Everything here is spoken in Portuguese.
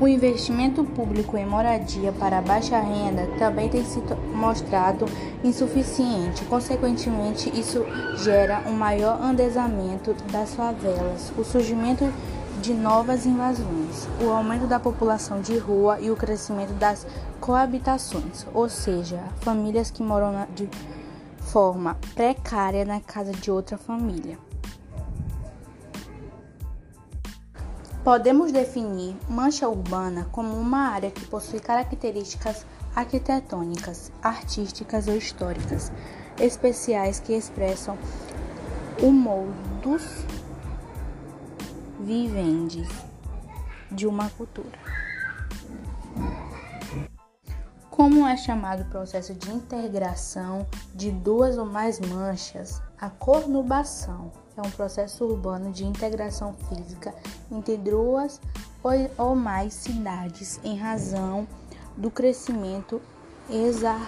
O investimento público em moradia para baixa renda também tem se mostrado insuficiente. Consequentemente, isso gera um maior andesamento das favelas, o surgimento de novas invasões, o aumento da população de rua e o crescimento das coabitações, ou seja, famílias que moram de forma precária na casa de outra família. Podemos definir mancha urbana como uma área que possui características arquitetônicas, artísticas ou históricas especiais que expressam o modus vivendi de uma cultura. Como é chamado o processo de integração de duas ou mais manchas, a conurbação é um processo urbano de integração física entre duas ou mais cidades em razão do crescimento exacerbado